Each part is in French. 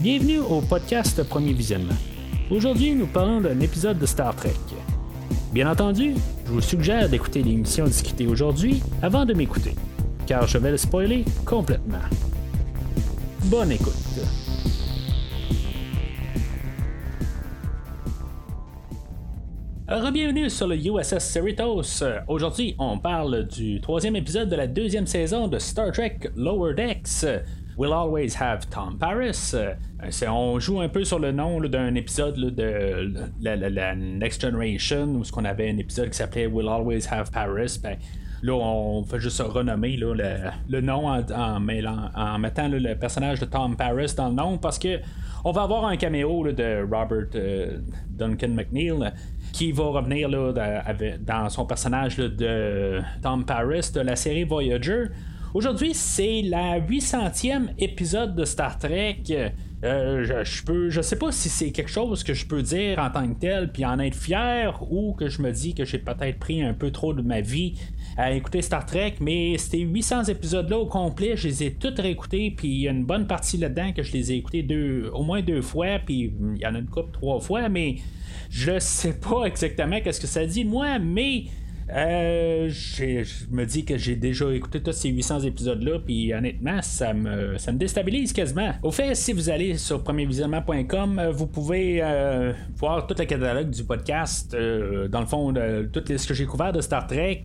Bienvenue au podcast Premier Visionnement. Aujourd'hui, nous parlons d'un épisode de Star Trek. Bien entendu, je vous suggère d'écouter l'émission discutée aujourd'hui avant de m'écouter, car je vais le spoiler complètement. Bonne écoute. Bienvenue sur le USS Cerritos. Aujourd'hui, on parle du troisième épisode de la deuxième saison de Star Trek Lower Decks. We'll Always Have Tom Paris. on joue un peu sur le nom d'un épisode de la, Next Generation, où ce qu'on avait un épisode qui s'appelait We'll Always Have Paris. Ben, là, on fait juste renommer le, nom en, mettant le personnage de Tom Paris dans le nom parce que on va avoir un caméo de Robert euh, Duncan McNeil qui va revenir dans son personnage de Tom Paris de la série Voyager. Aujourd'hui, c'est la 800e épisode de Star Trek. Euh, je, je, peux, je sais pas si c'est quelque chose que je peux dire en tant que tel, puis en être fier, ou que je me dis que j'ai peut-être pris un peu trop de ma vie à écouter Star Trek, mais ces 800 épisodes-là au complet, je les ai toutes réécoutés, puis il y a une bonne partie là-dedans que je les ai écoutés deux, au moins deux fois, puis il y en a une couple trois fois, mais je sais pas exactement qu'est-ce que ça dit moi, mais euh, je me dis que j'ai déjà écouté tous ces 800 épisodes-là, puis honnêtement, ça me, ça me déstabilise quasiment. Au fait, si vous allez sur premiervisionnement.com, euh, vous pouvez euh, voir tout le catalogue du podcast. dans le fond, tout ce que j'ai couvert de Star Trek.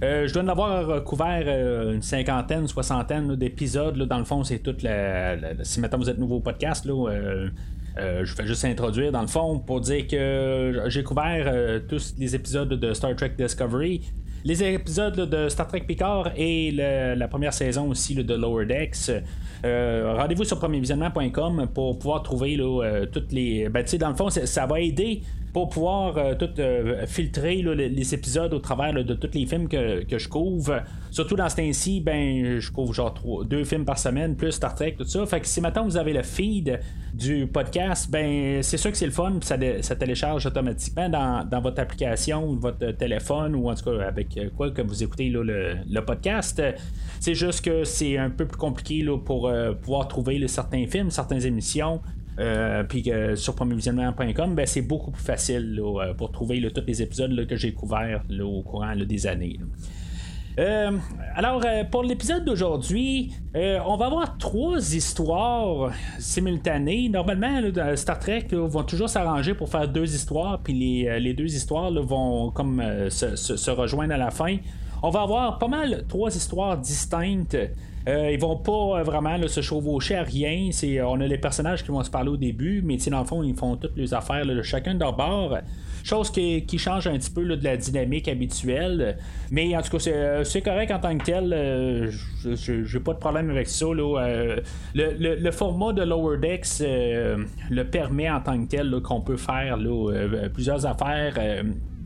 je dois en avoir couvert une cinquantaine, soixantaine d'épisodes. Dans le fond, c'est tout la, Si maintenant vous êtes nouveau au podcast, là, je vais juste introduire dans le fond pour dire que j'ai couvert euh, tous les épisodes de Star Trek Discovery, les épisodes de Star Trek Picard et la première saison aussi de Lower Decks. Euh, rendez-vous sur premiervisionnement.com pour pouvoir trouver toutes les. Ben, dans le fond, ça va aider pour pouvoir euh, tout euh, filtrer les, épisodes au travers de tous les films que, je couvre. Surtout dans ce temps-ci, ben, je couvre genre deux films par semaine, plus Star Trek, tout ça. Fait que si maintenant vous avez le feed du podcast, ben c'est sûr que c'est le fun, ça, ça, télécharge automatiquement dans, votre application ou votre téléphone ou en tout cas avec euh, quoi que vous écoutez le, podcast. C'est juste que c'est un peu plus compliqué pour pouvoir trouver certains films, certaines émissions. Euh, puis sur premiervisionnement.com, ben, c'est beaucoup plus facile euh, pour trouver tous les épisodes que j'ai couverts au courant des années. Euh, alors, pour l'épisode d'aujourd'hui, on va avoir trois histoires simultanées. Normalement, Star Trek vont toujours s'arranger pour faire deux histoires, puis les, deux histoires vont comme se, rejoindre à la fin. On va avoir pas mal trois histoires distinctes. Euh, ils vont pas euh, vraiment se chevaucher à rien. C'est, on a les personnages qui vont se parler au début, mais dans le fond, ils font toutes les affaires de chacun de leur bord. Chose qui, change un petit peu de la dynamique habituelle. Mais en tout cas, c'est, c'est correct en tant que tel. Euh, j'ai pas de problème avec ça. le, format de Lower Decks le permet en tant que tel qu'on peut faire plusieurs affaires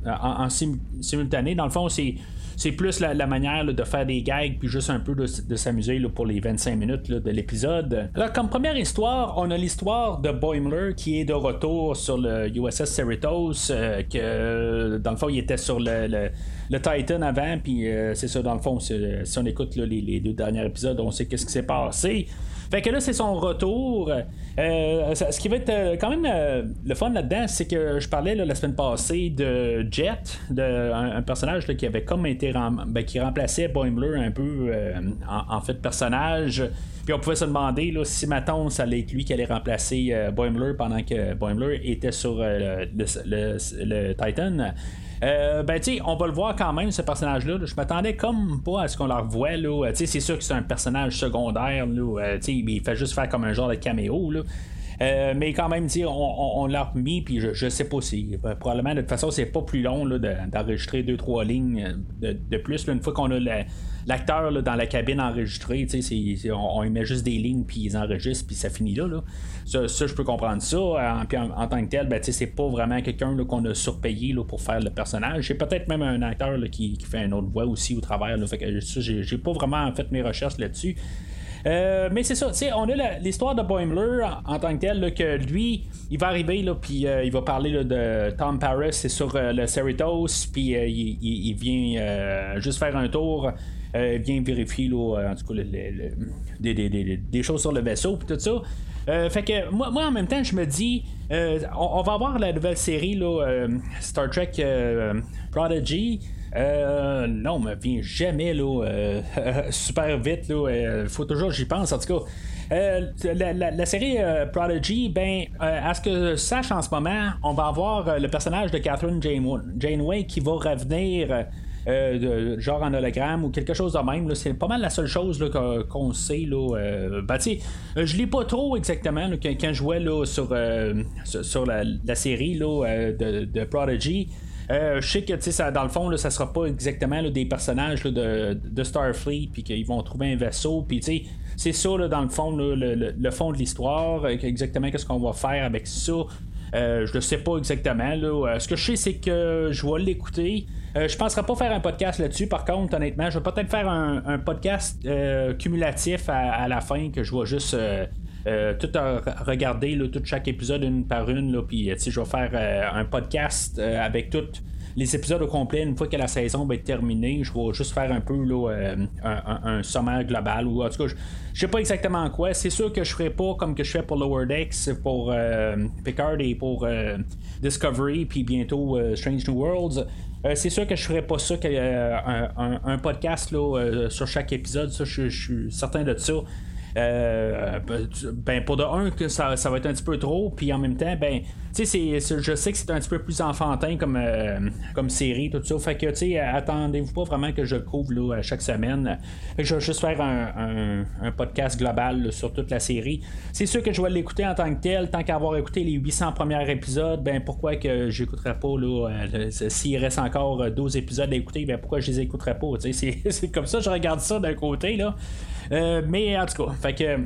en simultané. Dans le fond, c'est c'est plus la, manière de faire des gags puis juste un peu de, s'amuser pour les 25 minutes de l'épisode. Alors, comme première histoire, on a l'histoire de Boimler qui est de retour sur le USS Cerritos, euh, que dans le fond, il était sur le, Titan avant, puis euh, c'est ça, dans le fond, si on écoute les, les, deux derniers épisodes, on sait qu'est-ce qui s'est passé. Fait que là, c'est son retour. Euh, ce qui va être euh, quand même euh, le fun là-dedans, c'est que je parlais la semaine passée de Jet, un, personnage qui avait comme été ben, qui remplaçait Boimler un peu en, fait personnage. Puis on pouvait se demander si maintenant ça allait être lui qui allait remplacer Boimler pendant que Boimler était sur le, Titan. Euh, ben, tu on va le voir quand même, ce personnage-là. Je m'attendais comme pas à ce qu'on le revoie. Là. c'est sûr que c'est un personnage secondaire. Là. Euh, il fait juste faire comme un genre de caméo. Là. Euh, mais quand même, on, on, l'a remis, puis je, sais pas si. probablement, de toute façon, c'est pas plus long d'enregistrer deux, trois lignes de, plus. une fois qu'on a l'acteur dans la cabine enregistrée, on, on met juste des lignes, puis ils enregistrent, puis ça finit là. Ça, je peux comprendre ça. En, puis en, tant que tel, ben, c'est pas vraiment quelqu'un qu'on a surpayé là, pour faire le personnage. C'est peut-être même un acteur qui, fait une autre voix aussi au travers. Là, fait j'ai pas vraiment fait mes recherches là-dessus. Euh, mais c'est ça, on a l'histoire de Boimler en, tant que tel, que lui, il va arriver, là, puis euh, il va parler de Tom Paris, c'est sur euh, le Cerritos, puis il, vient juste faire un tour. vient vérifier, là, en tout cas, des, choses sur le vaisseau, puis tout ça. fait que moi, moi, en même temps, je me dis, on, va avoir la nouvelle série là, Star Trek Prodigy. Euh, non, me vient jamais là, super vite. Il faut toujours j'y pense en tout cas. Euh, la, série euh, Prodigy, ben, euh, à ce que je sache en ce moment, on va avoir le personnage de Catherine Janeway qui va revenir. genre en hologramme ou quelque chose de même. C'est pas mal la seule chose qu'on sait. Là, ben, je lis pas trop exactement quand, je jouais là, sur, sur, la, série là, de, Prodigy. Je sais que ça, dans le fond, là, ça sera pas exactement des personnages de, Starfleet, puis qu'ils vont trouver un vaisseau, puis c'est ça, dans le fond, le, fond de l'histoire, euh, exactement qu'est-ce qu'on va faire avec ça. Euh, je ne sais pas exactement. Euh, ce que je sais, c'est que je vais l'écouter. je ne penserai pas faire un podcast là-dessus. Par contre, honnêtement, je vais peut-être faire un, podcast cumulatif à, la fin que je vais juste tout regarder, tout chaque épisode une par une. Puis je vais faire un podcast avec toutes les épisodes au complet, une fois que la saison va être terminée, je vais juste faire un peu là, euh, un, sommaire global. Ou en tout cas, je, sais pas exactement quoi. C'est sûr que je ferai pas comme que je fais pour Lower Decks, pour euh, Picard et pour euh, Discovery, puis bientôt Strange New Worlds. c'est sûr que je ferai pas ça un, un, podcast là, sur chaque épisode, ça je suis certain de ça. Euh, ben pour de un que ça, va être un petit peu trop, puis en même temps, ben tu sais, je sais que c'est un petit peu plus enfantin comme, euh, comme série, tout ça. Fait que, tu sais, attendez-vous pas vraiment que je couvre là, chaque semaine. je vais juste faire un, podcast global sur toute la série. C'est sûr que je vais l'écouter en tant que tel, tant qu'avoir écouté les 800 premiers épisodes, ben pourquoi que j'écouterais pas, là, euh, s'il reste encore 12 épisodes à écouter, ben pourquoi je les écouterais pas, tu sais, c'est comme ça, je regarde ça d'un côté, là. Euh, mais en tout cas, fait que.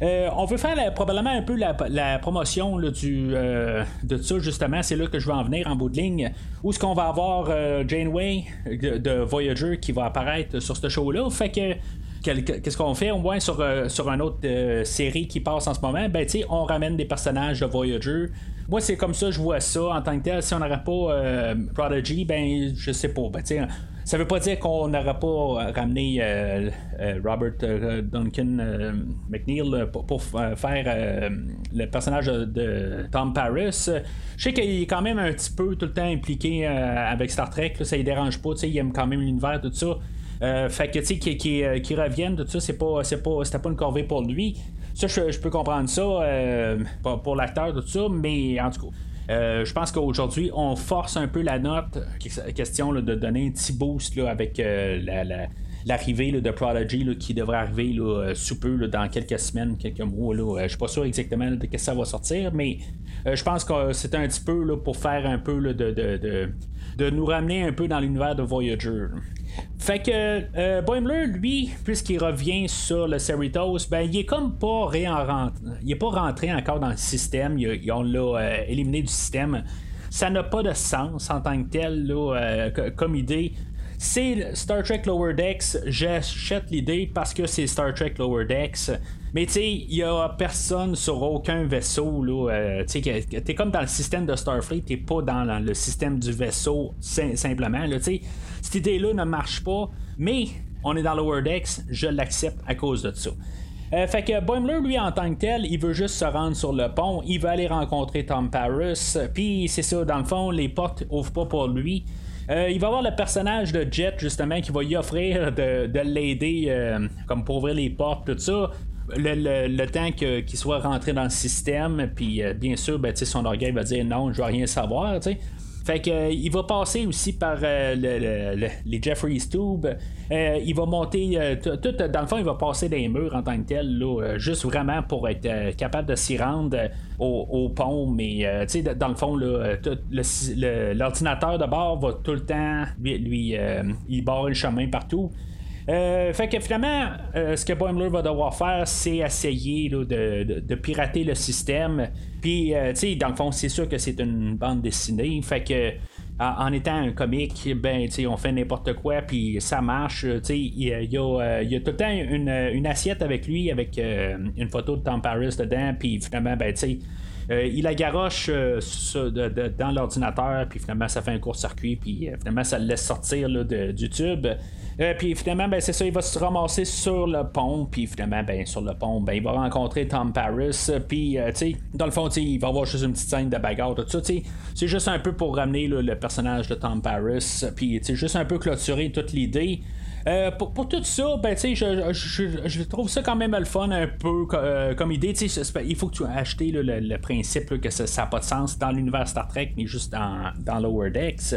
Euh, on veut faire probablement un peu la, promotion du, euh, de ça, justement. C'est là que je vais en venir en bout de ligne. Où est-ce qu'on va avoir Janeway de, Voyager qui va apparaître sur ce show-là? Fait que. Qu'est-ce qu'on fait? Au moins sur, sur une autre série qui passe en ce moment? Ben, tu on ramène des personnages de Voyager. Moi, c'est comme ça je vois ça en tant que tel. Si on n'aurait pas Prodigy, ben, je sais pas. Ben, ça veut pas dire qu'on n'aurait pas ramené euh, euh, Robert euh, Duncan McNeil pour, faire le personnage de Tom Paris. Je sais qu'il est quand même un petit peu tout le temps impliqué avec Star Trek, ça ne dérange pas, il aime quand même l'univers, tout ça. fait que tu sais qui, reviennent tout ça c'est pas c'est pas c'était pas une corvée pour lui ça je, peux comprendre ça pour, pour l'acteur tout ça mais en tout cas euh, je pense qu'aujourd'hui, on force un peu la note. Question de donner un petit boost avec euh, l'arrivée de Prodigy qui devrait arriver là, sous peu dans quelques semaines, quelques mois. Là. Je suis pas sûr exactement de ce ça va sortir, mais euh, je pense que c'est un petit peu pour faire un peu de, nous ramener un peu dans l'univers de Voyager. Fait que euh, Boimler, lui, puisqu'il revient sur le Cerritos, ben il est comme pas réenrentré. Il est pas rentré encore dans le système. On l'a euh, éliminé du système. Ça n'a pas de sens en tant que tel là, euh, comme idée. C'est Star Trek Lower Decks, j'achète l'idée parce que c'est Star Trek Lower Decks. Mais tu sais, il y a personne sur aucun vaisseau. Là, euh, tu t'es comme dans le système de Starfleet, t'es pas dans le système du vaisseau simplement. Là, cette idée-là ne marche pas, mais on est dans Lower Decks, je l'accepte à cause de ça. Euh, fait que Boimler, lui, en tant que tel, il veut juste se rendre sur le pont, il veut aller rencontrer Tom Paris, puis c'est ça, dans le fond, les portes ouvrent pas pour lui. Euh, il va avoir le personnage de Jet, justement, qui va y offrir de, l'aider, euh, comme pour ouvrir les portes, tout ça. Le, temps qu'il soit rentré dans le système, puis bien sûr, ben, son orgueil va dire non, je veux rien savoir, tu. Fait que, euh, il va passer aussi par euh, les Jeffrey's Tube. Euh, il va monter tout, dans le fond, il va passer des murs en tant que tel, juste vraiment pour être capable de s'y rendre au, pont. Mais dans le fond, l'ordinateur de bord va tout le temps lui, il barre le chemin partout. Fait que finalement, ce que Boimler va devoir faire, c'est essayer de, pirater le système. Puis, euh, tu sais, dans le fond, c'est sûr que c'est une bande dessinée. Fait que, en, étant un comique, ben, on fait n'importe quoi, puis ça marche. Tu sais, il y, a, tout le temps une, assiette avec lui, avec euh, une photo de Tom Paris dedans, puis finalement, ben, sais, il la garoche dans l'ordinateur, puis finalement, ça fait un court-circuit, puis finalement, ça le laisse sortir du tube. Puis finalement, ben, c'est ça, il va se ramasser sur le pont, puis finalement, ben, sur le pont, ben, il va rencontrer Tom Paris, puis, tu sais, dans le fond, il va avoir juste une petite scène de bagarre, tout ça, tu c'est juste un peu pour ramener le personnage de Tom Paris, puis, tu juste un peu clôturer toute l'idée. Euh, pour, tout ça, ben, je, je, je, trouve ça quand même le fun un peu euh, comme idée. Il faut que tu achètes le, le, principe que ça n'a pas de sens dans l'univers Star Trek, mais juste dans, dans Lower Decks.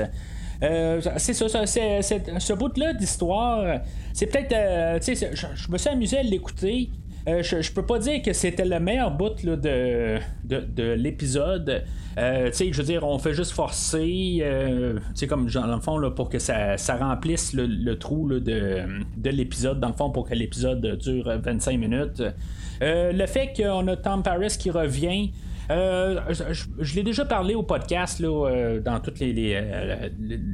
Euh, c'est ça, c'est, ce bout-là d'histoire, c'est peut-être. je, me suis amusé à l'écouter. je, je peux pas dire que c'était le meilleur bout de, de l'épisode. Euh, je veux dire, on fait juste forcer, euh, comme dans le fond, là, pour que ça, remplisse le, trou de, de l'épisode, dans le fond, pour que l'épisode dure 25 minutes. Euh, le fait qu'on a Tom Paris qui revient. Je, l'ai déjà parlé au podcast là, dans toutes les,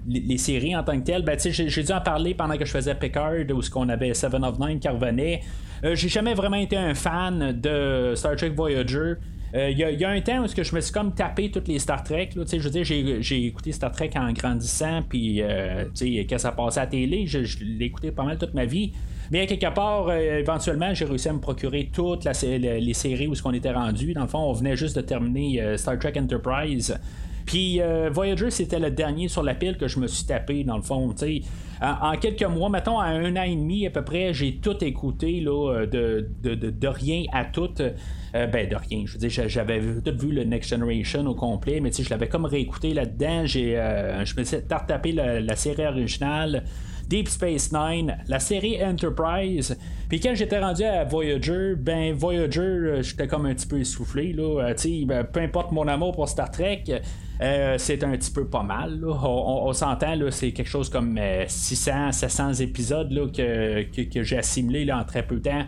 les, séries en tant que telles. Ben, j'ai, dû en parler pendant que je faisais Picard, où ce qu'on avait Seven of Nine qui revenait. j'ai jamais vraiment été un fan de Star Trek Voyager. Il euh, y, a un temps où je me suis comme tapé toutes les Star Trek. Je veux dire, j'ai, écouté Star Trek en grandissant, puis euh, quand ça passait à la télé, je, l'ai écouté pas mal toute ma vie. Mais à quelque part, euh, éventuellement, j'ai réussi à me procurer toutes les séries où ce qu'on était rendu. Dans le fond, on venait juste de terminer Star Trek Enterprise. Puis Voyager, c'était le dernier sur la pile que je me suis tapé, dans le fond. En, en, quelques mois, mettons, à un an et demi à peu près, j'ai tout écouté de, rien à tout. Euh, ben, de rien. Je veux dire, j'avais tout vu le Next Generation au complet, mais je l'avais comme réécouté là-dedans. Euh, je me suis tapé la, la série originale. Deep Space Nine, la série Enterprise. Puis quand j'étais rendu à Voyager, ben Voyager, euh, j'étais comme un petit peu essoufflé. Là. Ben, peu importe mon amour pour Star Trek, c'est un petit peu pas mal. On, s'entend, c'est quelque chose comme 600, 700 épisodes là, que, que j'ai assimilé là, en très peu de temps.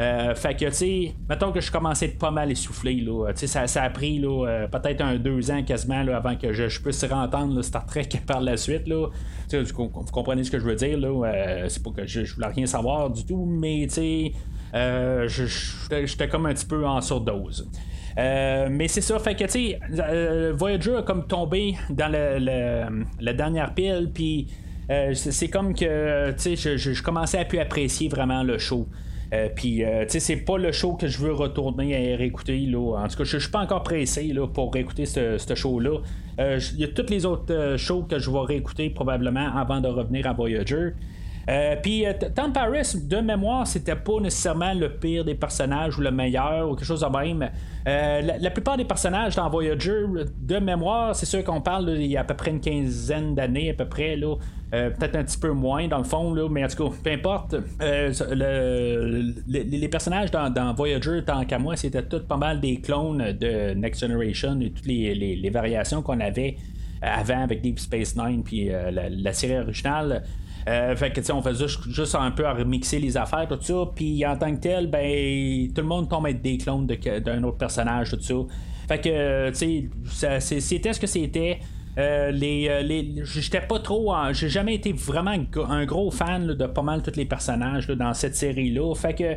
Euh, fait que, tu sais, mettons que je commençais pas mal essoufflé, là. Tu sais, ça, a pris, là, euh, peut-être un deux ans quasiment, là, avant que je, puisse rentendre Star Trek par la suite, là. Tu vous, comprenez ce que je veux dire, là. Euh, c'est pas que je, voulais rien savoir du tout, mais, tu sais, j'étais comme un petit peu en surdose. mais c'est ça, fait que tu sais, Voyager a comme tombé dans le, la dernière pile, puis c'est comme que tu sais, je, je, commençais à plus apprécier vraiment le show. Euh, puis, euh, tu sais, c'est pas le show que je veux retourner à réécouter. Là. En tout cas, je suis pas encore pressé là, pour réécouter ce, show-là. Euh, il y a toutes les autres shows que je vais réécouter probablement avant de revenir à Voyager. puis Tom Paris, de mémoire, c'était pas nécessairement le pire des personnages ou le meilleur ou quelque chose de même. la, plupart des personnages dans Voyager, de mémoire, c'est sûr qu'on parle il y a à peu près une quinzaine d'années à peu près. Là, euh, peut-être un petit peu moins dans le fond, là, mais en tout cas, peu importe. Euh, les personnages dans, Voyager, tant qu'à moi, c'était tout pas mal des clones de Next Generation et toutes les, variations qu'on avait avant avec Deep Space Nine puis euh, la, série originale. fait que, on faisait juste, un peu à remixer les affaires, tout ça. Puis en tant que tel, ben, tout le monde tombe être des clones d'un autre personnage, tout ça. Fait que, tu sais, c'était ce que c'était. Euh, les, euh, j'étais pas trop. J'ai jamais été vraiment un gros fan de pas mal tous les personnages dans cette série-là. Fait que.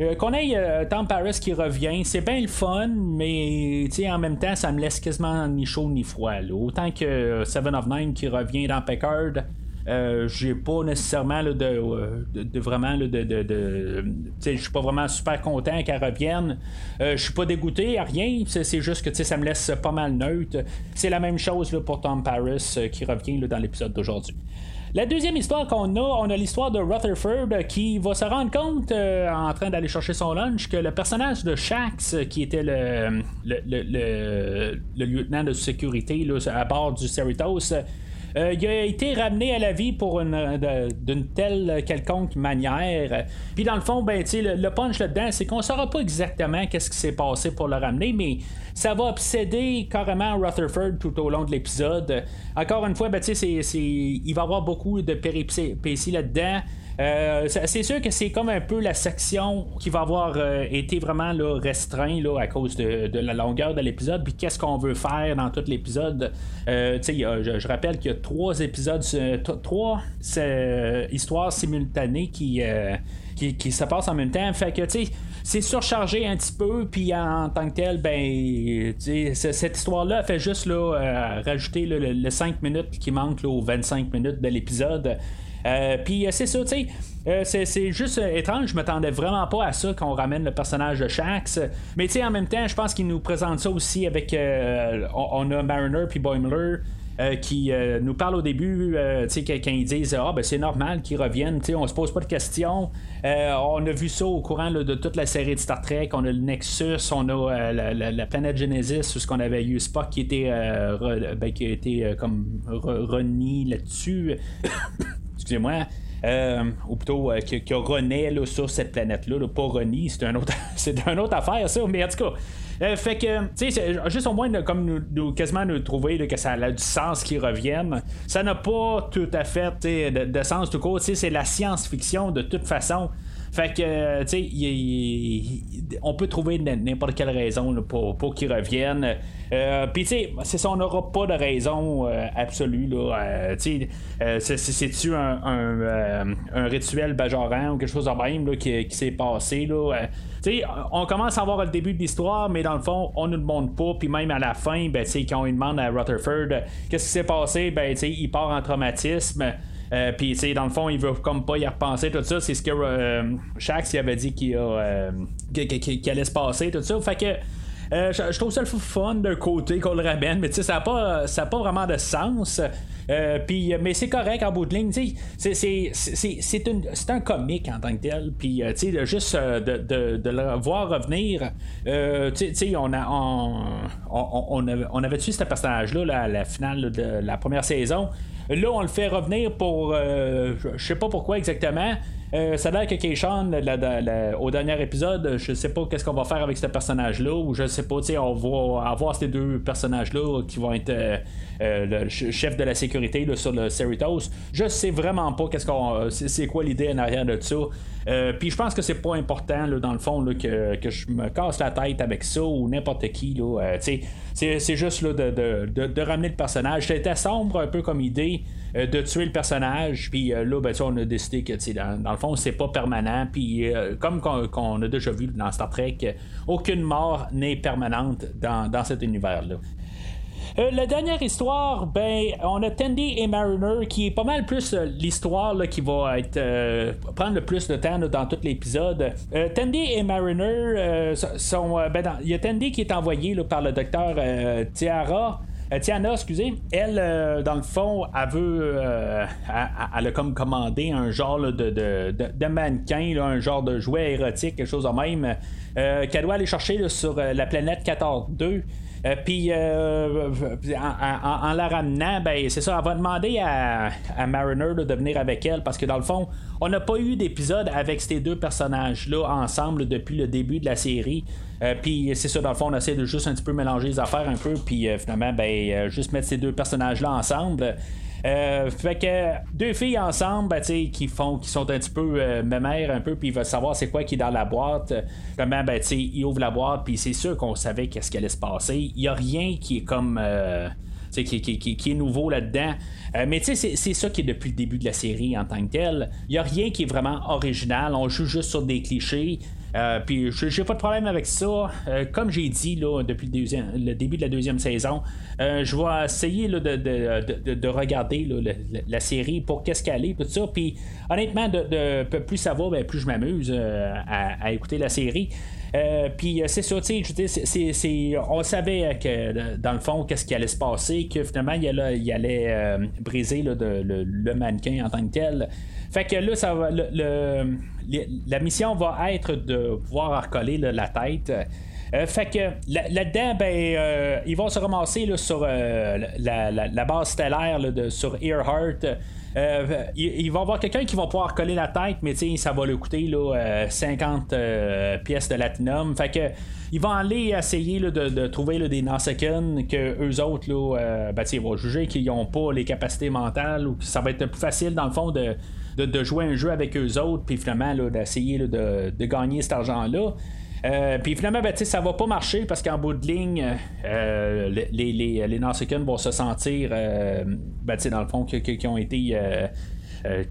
Euh, qu'on ait Tom Paris qui revient, c'est bien le fun, mais en même temps, ça me laisse quasiment ni chaud ni froid. Autant que Seven of Nine qui revient dans Packard, euh, j'ai pas nécessairement de, de, vraiment je suis pas vraiment super content qu'elle revienne. Euh, je suis pas dégoûté à rien. C'est juste que ça me laisse pas mal neutre. C'est la même chose pour Tom Paris euh, qui revient dans l'épisode d'aujourd'hui. La deuxième histoire qu'on a, on a l'histoire de Rutherford qui va se rendre compte en train d'aller chercher son lunch que le personnage de Shax, qui était le, le, le, lieutenant de sécurité à bord du Cerritos, euh, il a été ramené à la vie pour une d'une telle quelconque manière. Puis dans le fond, ben, le, le punch là-dedans, c'est qu'on saura pas exactement qu'est-ce qui s'est passé pour le ramener, mais ça va obséder carrément Rutherford tout au long de l'épisode. Encore une fois, ben, c'est, il va y avoir beaucoup de péripéties là-dedans. Euh, c'est sûr que c'est comme un peu la section qui va avoir euh, été vraiment là, restreint là, à cause de, la longueur de l'épisode, puis qu'est-ce qu'on veut faire dans tout l'épisode? Euh, je, je, rappelle qu'il y a trois épisodes, trois histoires simultanées qui qui, se passe en même temps. Fait que, tu sais, c'est surchargé un petit peu, puis en, tant que tel, ben, cette histoire-là fait juste là, rajouter le, 5 minutes qui manque aux 25 minutes de l'épisode. Puis c'est ça, tu sais, c'est juste étrange, je m'attendais vraiment pas à ça qu'on ramène le personnage de Shax. Mais tu sais, en même temps, je pense qu'il nous présente ça aussi avec. on, a Mariner puis Boimler. Euh, qui euh, nous parle au début, euh, quand ils disent Ah, ben c'est normal qu'ils reviennent, on se pose pas de questions. on a vu ça au courant de toute la série de Star Trek. On a le Nexus, on a la, planète Genesis, où ce qu'on avait eu Spock qui était, ben, qui a comme renié là-dessus. Excusez-moi. ou plutôt qui, qui, renaît sur cette planète-là, pas renie, c'est un autre, c'est une autre affaire ça, mais en tout cas, euh, fait que, tu sais, juste au moins, comme nous, quasiment nous trouver que ça a du sens qui revienne, ça n'a pas tout à fait de, de, sens tout court. C'est la science-fiction de toute façon. Fait que, tu sais, on peut trouver n'importe quelle raison pour, pour qu'ils reviennent. Euh, Puis, tu sais, c'est ça, on n'aura pas de raison euh, absolue. Euh, tu sais, c'est-tu un, un, rituel bajoran ou quelque chose de même qui, qui s'est passé? Là, sais, on commence à voir le début de l'histoire, mais dans le fond, on ne le montre pas. Puis même à la fin, ben, quand on demande à Rutherford qu'est-ce qui s'est passé, ben, il part en traumatisme. Euh, puis, dans le fond, il veut comme pas y repenser, tout ça. C'est ce que euh, Shax avait dit qu'il, euh, allait se passer, tout ça. Fait que. je, trouve ça le fun d'un côté qu'on le ramène, mais ça n'a pas, ça pas vraiment de sens. mais c'est correct en bout de ligne. C'est, un comique en tant que tel. Puis, juste de, de, de, le voir revenir, on, a, on, on, avait, on avait tué ce personnage-là à la finale de la première saison? Là, on le fait revenir pour. Euh, je sais pas pourquoi exactement. Euh, ça a l'air que Keishon, au dernier épisode, je sais pas qu'est-ce qu'on va faire avec ce personnage-là, ou je sais pas, on va avoir ces deux personnages-là qui vont être euh, le chef de la sécurité sur le Cerritos. Je sais vraiment pas qu'est-ce qu'on, c'est quoi l'idée en arrière de ça. Puis je pense que c'est pas important dans le fond que, je me casse la tête avec ça ou n'importe qui. c'est, juste de, ramener le personnage. C'était sombre un peu comme idée. Euh, de tuer le personnage. Puis euh, là, ben, on a décidé que dans, le fond, c'est pas permanent. Puis euh, comme qu'on a déjà vu dans Star Trek, aucune mort n'est permanente dans, dans cet univers-là. La dernière histoire, ben, on a Tandy et Mariner qui est pas mal plus l'histoire qui va être prendre le plus de temps dans tout l'épisode. Tandy et Mariner sont. ben, il y a Tandy qui est envoyé par le docteur Tiara euh, Tiana, excusez, elle, euh, dans le fond, elle veut. Euh, elle, a comme commandé un genre de, de, mannequin, un genre de jouet érotique, quelque chose de même, qu'elle doit aller chercher sur la planète 14-2. Euh, puis euh, en, la ramenant, ben c'est ça, elle va demander à, Mariner de venir avec elle parce que dans le fond, on n'a pas eu d'épisode avec ces deux personnages-là ensemble depuis le début de la série. Euh, puis c'est ça, dans le fond, on essaie de juste un petit peu mélanger les affaires un peu, puis finalement, ben, juste mettre ces deux personnages-là ensemble. Euh, fait que deux filles ensemble, ben, qui font, qui sont un petit peu euh, un peu, puis ils veulent savoir c'est quoi qui est dans la boîte. Comment, ben, ils ouvrent la boîte, puis c'est sûr qu'on savait qu'est-ce qui allait se passer. Il y a rien qui est comme. Euh, qui, qui, qui, est nouveau là-dedans. Euh, mais tu sais, c'est ça qui est depuis le début de la série en tant que tel. Il n'y a rien qui est vraiment original. On joue juste sur des clichés. Euh, puis j'ai pas de problème avec ça. Euh, comme j'ai dit là, depuis le, début de la deuxième saison, euh, je vais essayer là, de, regarder la, série pour qu'est-ce qu'elle est, tout ça. Puis honnêtement, de, plus ça va, ben, plus je m'amuse à, écouter la série. puis c'est ça, sais, on savait que dans le fond, qu'est-ce qui allait se passer, que finalement, il allait briser le, mannequin en tant que tel. Fait que là, ça va, le, la mission va être de pouvoir recoller la tête. Euh, fait que là-dedans, ben, euh, ils vont se ramasser sur euh, la, base stellaire de, sur Earhart. il, va y avoir quelqu'un qui va pouvoir coller la tête, mais ça va lui coûter là, 50 pièces de latinum. Fait que ils vont aller essayer de, trouver des Nausicaan que eux autres là, ben, ils vont juger qu'ils n'ont pas les capacités mentales ou que ça va être plus facile dans le fond de de, jouer un jeu avec eux autres, puis finalement d'essayer de, de, gagner cet argent-là. Euh, puis finalement, ben, ça va pas marcher parce qu'en bout de ligne, euh, les, les, les vont se sentir, euh, ben, dans le fond, qui, ont été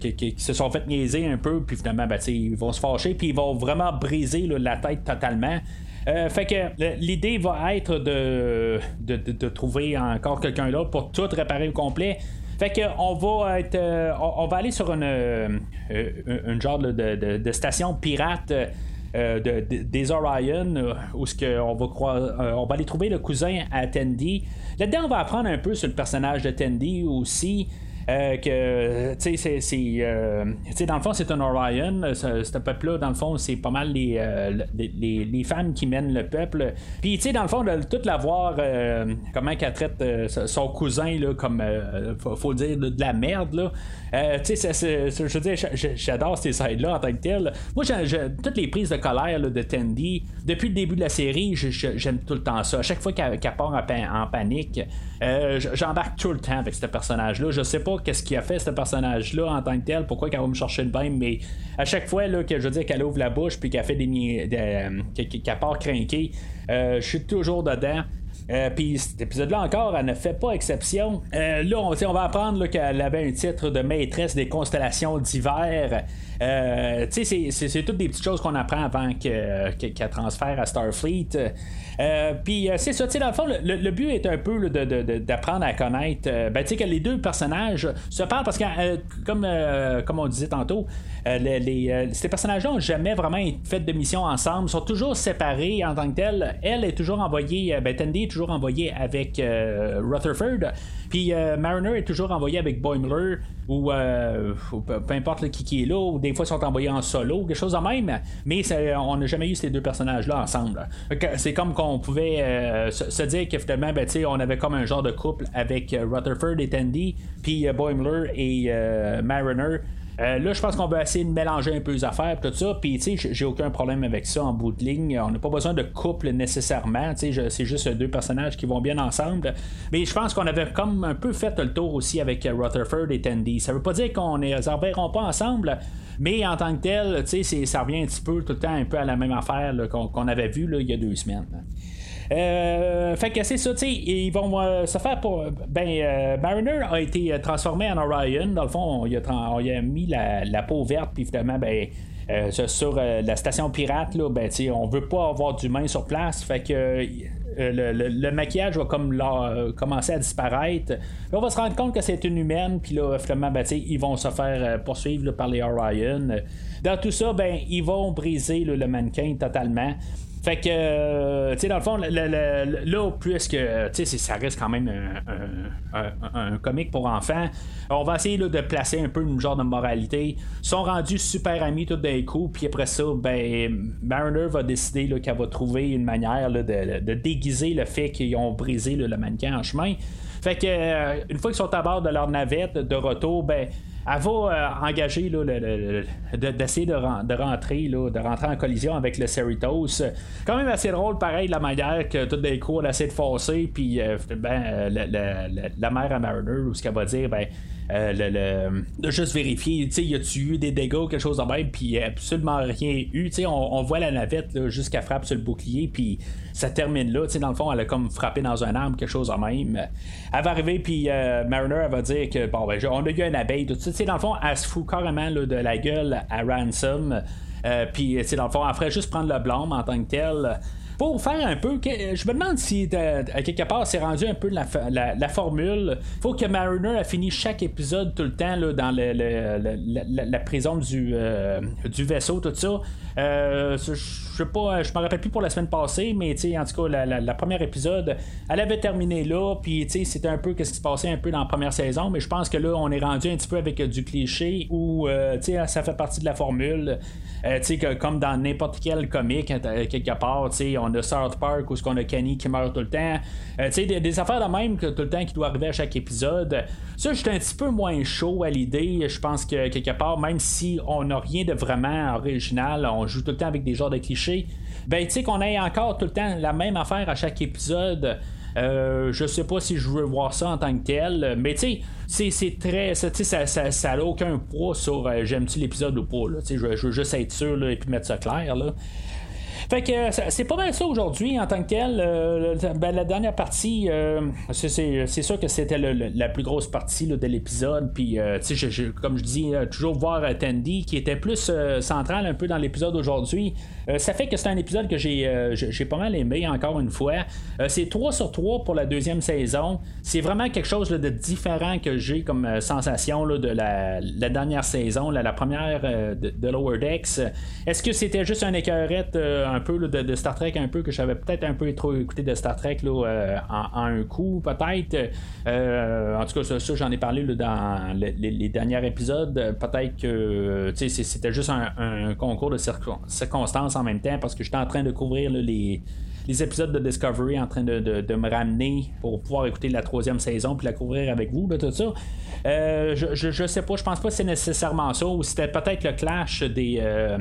qui, se sont fait niaiser un peu, puis finalement, ben, ils vont se fâcher, puis ils vont vraiment briser la tête totalement. fait que l'idée va être de, de, trouver encore quelqu'un là pour tout réparer au complet. Fait que on va être, on, va aller sur une, une, genre de, station pirate. des Orion, où ce que on va croire, on va aller trouver le cousin à Tandy. Là-dedans, on va apprendre un peu sur le personnage de Tandy aussi. Euh, que, tu sais, c'est. Euh, dans le fond, c'est un Orion. Ce, peuple-là, dans le fond, c'est pas mal les, euh, les, les, femmes qui mènent le peuple. Puis, tu sais, dans le fond, de tout la voir, comment qu'elle traite son cousin, là, comme, faut, dire, de, la merde, là. tu sais, je veux dire, j'adore ces sides-là en tant que tel. Moi, toutes les prises de colère de Tandy, depuis le début de la série, j'aime tout le temps ça. À chaque fois qu'elle part en, panique, j'embarque tout le temps avec ce personnage-là. Je sais pas qu'est-ce qui a fait ce personnage-là en tant que tel, pourquoi qu'elle va me chercher le bain, mais à chaque fois là, que je veux dire qu'elle ouvre la bouche puis qu'elle fait des, euh, qu'elle part craquer, euh, je suis toujours dedans. Euh, puis cet épisode-là encore, elle ne fait pas exception. là, on, on va apprendre qu'elle avait un titre de maîtresse des constellations d'hiver. Euh, c'est toutes des petites choses qu'on apprend avant qu'elle transfère à Starfleet. Euh, puis euh, c'est ça, dans le fond, le, but est un peu d'apprendre à connaître, ben, que les deux personnages se parlent parce que, comme, comme on disait tantôt, les, ces personnages-là n'ont jamais vraiment fait de mission ensemble, sont toujours séparés en tant que tels. Elle est toujours envoyée, ben, Tandy est toujours envoyée avec Rutherford, puis Mariner est toujours envoyé avec Boimler ou, peu importe qui, qui est là, ou des fois ils sont envoyés en solo, quelque chose de même, mais on n'a jamais eu ces deux personnages-là ensemble. C'est comme qu'on pouvait euh, se, dire que finalement, ben, on avait comme un genre de couple avec euh, Rutherford et Tandy, puis euh, Boimler et Mariner. Là, je pense qu'on va essayer de mélanger un peu les affaires, tout ça. Puis, tu sais, j'ai aucun problème avec ça en bout de ligne. On n'a pas besoin de couple nécessairement. Tu sais, c'est juste deux personnages qui vont bien ensemble. Mais je pense qu'on avait comme un peu fait le tour aussi avec Rutherford et Tandy. Ça veut pas dire qu'on ne les reverront pas ensemble, mais en tant que tel, ça revient un petit peu tout le temps un peu à la même affaire qu'on, avait vu il y a deux semaines. Euh, fait que c'est ça, tu sais, ils vont euh, se faire pour. Ben, euh, Mariner a été transformé en Orion. Dans le fond, on y a, mis la, peau verte, puis finalement, ben. sur la station pirate, là, ben, on veut pas avoir d'humains sur place. Fait que le, maquillage va comme commencer à disparaître. on va se rendre compte que c'est une humaine, puis là, finalement, ben, ils vont se faire poursuivre par les Orion. Dans tout ça, ben, ils vont briser le mannequin totalement. Fait que, euh, tu sais, dans le fond, là, puisque, tu sais, ça reste quand même un, comique pour enfants, on va essayer de placer un peu une genre de moralité. Ils sont rendus super amis tout d'un coup, puis après ça, ben, Mariner va décider qu'elle va trouver une manière de, déguiser le fait qu'ils ont brisé le mannequin en chemin. Fait que, euh, une fois qu'ils sont à bord de leur navette de retour, ben, elle va euh, engager d'essayer de, rentrer de rentrer en collision avec le Cerritos. Quand même assez drôle, pareil, la manière que tout d'un coup elle essaie de forcer, puis euh, ben, la, mère à Mariner, ou ce qu'elle va dire, ben, euh, de juste vérifier, tu sais, y a-tu eu des dégâts, quelque chose de même, puis absolument rien eu. Tu sais, on, voit la navette jusqu'à frappe sur le bouclier, puis ça termine là. Tu sais, dans le fond, elle a comme frappé dans un arbre, quelque chose de même. Elle va arriver, puis Mariner, elle va dire que, bon, ben, on a eu un abeille, tout ça sais, dans le fond, elle se fout carrément de la gueule à Ransom. Euh, puis, dans le fond, elle ferait juste prendre le blâme en tant que tel pour faire un peu. Je me demande si à quelque part c'est rendu un peu la, la, formule. faut que Mariner a fini chaque épisode tout le temps là, dans le, la, prison du, euh, du vaisseau, tout ça. Euh, je sais pas, je me rappelle plus pour la semaine passée, mais en tout cas, la, la, première épisode, elle avait terminé là, puis c'était un peu ce qui se passait un peu dans la première saison, mais je pense que là, on est rendu un petit peu avec du cliché où euh, ça fait partie de la formule. Euh, que, comme dans n'importe quel comique, quelque part, on a South Park où on a Kenny qui meurt tout le temps. des, des, affaires de même que tout le temps qui doit arriver à chaque épisode. Ça, j'étais un petit peu moins chaud à l'idée. Je pense que quelque part, même si on n'a rien de vraiment original, on joue tout le temps avec des genres de clichés. Ben, tu sais, qu'on ait encore tout le temps la même affaire à chaque épisode. Euh, je sais pas si je veux voir ça en tant que tel, mais tu sais, c'est très. Ça, ça, ça, aucun poids sur euh, j'aime-tu l'épisode ou pas. je, veux juste être sûr là, et puis mettre ça clair. Là. Fait que c'est pas mal ça aujourd'hui en tant que tel. Ben, la dernière partie, c'est sûr que c'était la plus grosse partie de l'épisode. Puis, comme je dis, toujours voir Tandy qui était plus central un peu dans l'épisode aujourd'hui. Ça fait que c'est un épisode que j'ai pas mal aimé encore une fois. c'est 3 sur 3 pour la deuxième saison. C'est vraiment quelque chose de différent que j'ai comme sensation de la, dernière saison, la première de, Lower Decks. Est-ce que c'était juste un écœurette un peu de, Star Trek, un peu que j'avais peut-être un peu trop écouté de Star Trek là, en, un coup, peut-être? en tout cas, ça, j'en ai parlé dans les, derniers épisodes. Peut-être que c'était juste un, concours de circonstances en même temps parce que j'étais en train de couvrir les épisodes de Discovery en train de, me ramener pour pouvoir écouter la troisième saison puis la couvrir avec vous, de tout ça. Euh, je, je, sais pas, je pense pas que c'est nécessairement ça, ou c'était peut-être le clash des, euh,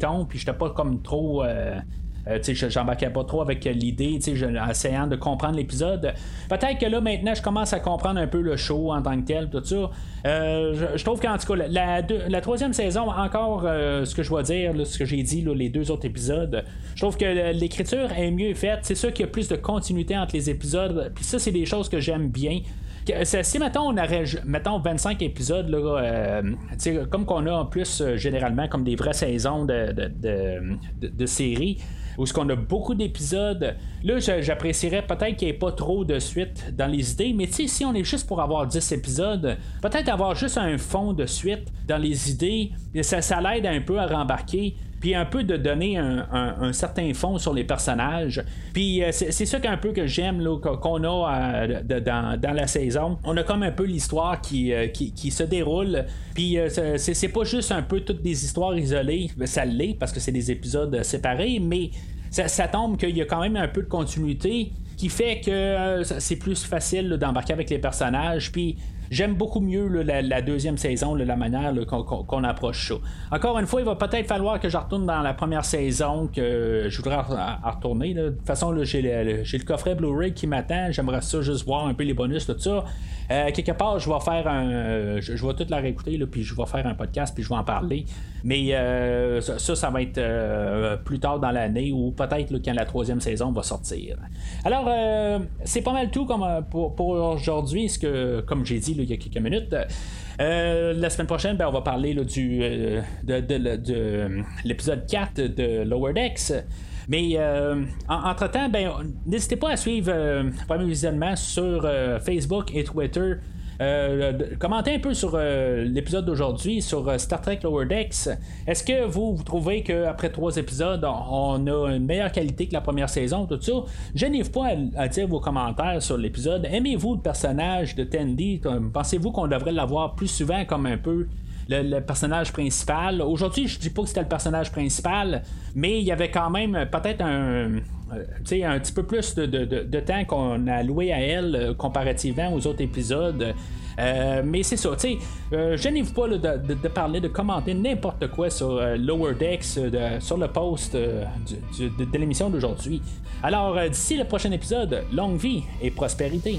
tons, puis j'étais pas comme trop. Euh, euh, j'embarquais pas trop avec l'idée, en essayant de comprendre l'épisode. Peut-être que là, maintenant, je commence à comprendre un peu le show en tant que tel, tout ça. Euh, je, trouve qu'en tout cas, la, troisième saison, encore euh, ce que je dois dire, ce que j'ai dit, les deux autres épisodes, je trouve que l'écriture est mieux faite. C'est sûr qu'il y a plus de continuité entre les épisodes. Puis ça, c'est des choses que j'aime bien. Si mettons on aurait mettons 25 épisodes là, comme qu'on a en plus généralement comme des vraies saisons de, de, de séries où ce qu'on a beaucoup d'épisodes. Là, j'apprécierais peut-être qu'il n'y ait pas trop de suite dans les idées, mais tu sais, si on est juste pour avoir 10 épisodes, peut-être avoir juste un fond de suite dans les idées, ça, ça l'aide un peu à rembarquer puis un peu de donner un, certain fond sur les personnages. Puis euh, c'est ça qu'un peu que j'aime qu'on a euh, dans, la saison. On a comme un peu l'histoire qui, euh, qui, se déroule. Puis c'est pas juste un peu toutes des histoires isolées. Ça l'est parce que c'est des épisodes séparés, mais ça, tombe qu'il y a quand même un peu de continuité qui fait que c'est plus facile d'embarquer avec les personnages. Puis J'aime beaucoup mieux la, deuxième saison, la manière qu'on approche ça. Encore une fois, il va peut-être falloir que je retourne dans la première saison que je voudrais retourner. De toute façon, j'ai le, coffret Blu-ray qui m'attend. J'aimerais ça juste voir un peu les bonus, tout ça. Euh, quelque part, je vais faire un. Je, vais tout la réécouter, puis je vais faire un podcast, puis je vais en parler. Mais euh, ça, ça va être euh, plus tard dans l'année ou peut-être quand la troisième saison va sortir. Alors, c'est pas mal tout comme, pour, aujourd'hui. Ce que, comme j'ai dit il y a quelques minutes. la semaine prochaine, ben, on va parler du, de, l'épisode 4 de Lower Decks. Mais entre-temps, ben, n'hésitez pas à suivre euh, Premier Visionnement sur Facebook et Twitter. Euh, commentez un peu sur euh, l'épisode d'aujourd'hui sur euh, Star Trek Lower Decks. Est-ce que vous, vous trouvez qu'après trois épisodes, on a une meilleure qualité que la première saison, tout ça? Gênez-vous pas à, dire vos commentaires sur l'épisode. Aimez-vous le personnage de Tandy? Pensez-vous qu'on devrait l'avoir plus souvent comme un peu le, personnage principal. Aujourd'hui, je dis pas que c'était le personnage principal, mais il y avait quand même peut-être un, euh, un petit peu plus de, temps qu'on a alloué à elle euh, comparativement aux autres épisodes. Euh, mais c'est ça, tu sais, gênez-vous pas de, parler, de commenter n'importe quoi sur Lower Decks, sur le post de l'émission d'aujourd'hui. Alors, d'ici le prochain épisode, longue vie et prospérité.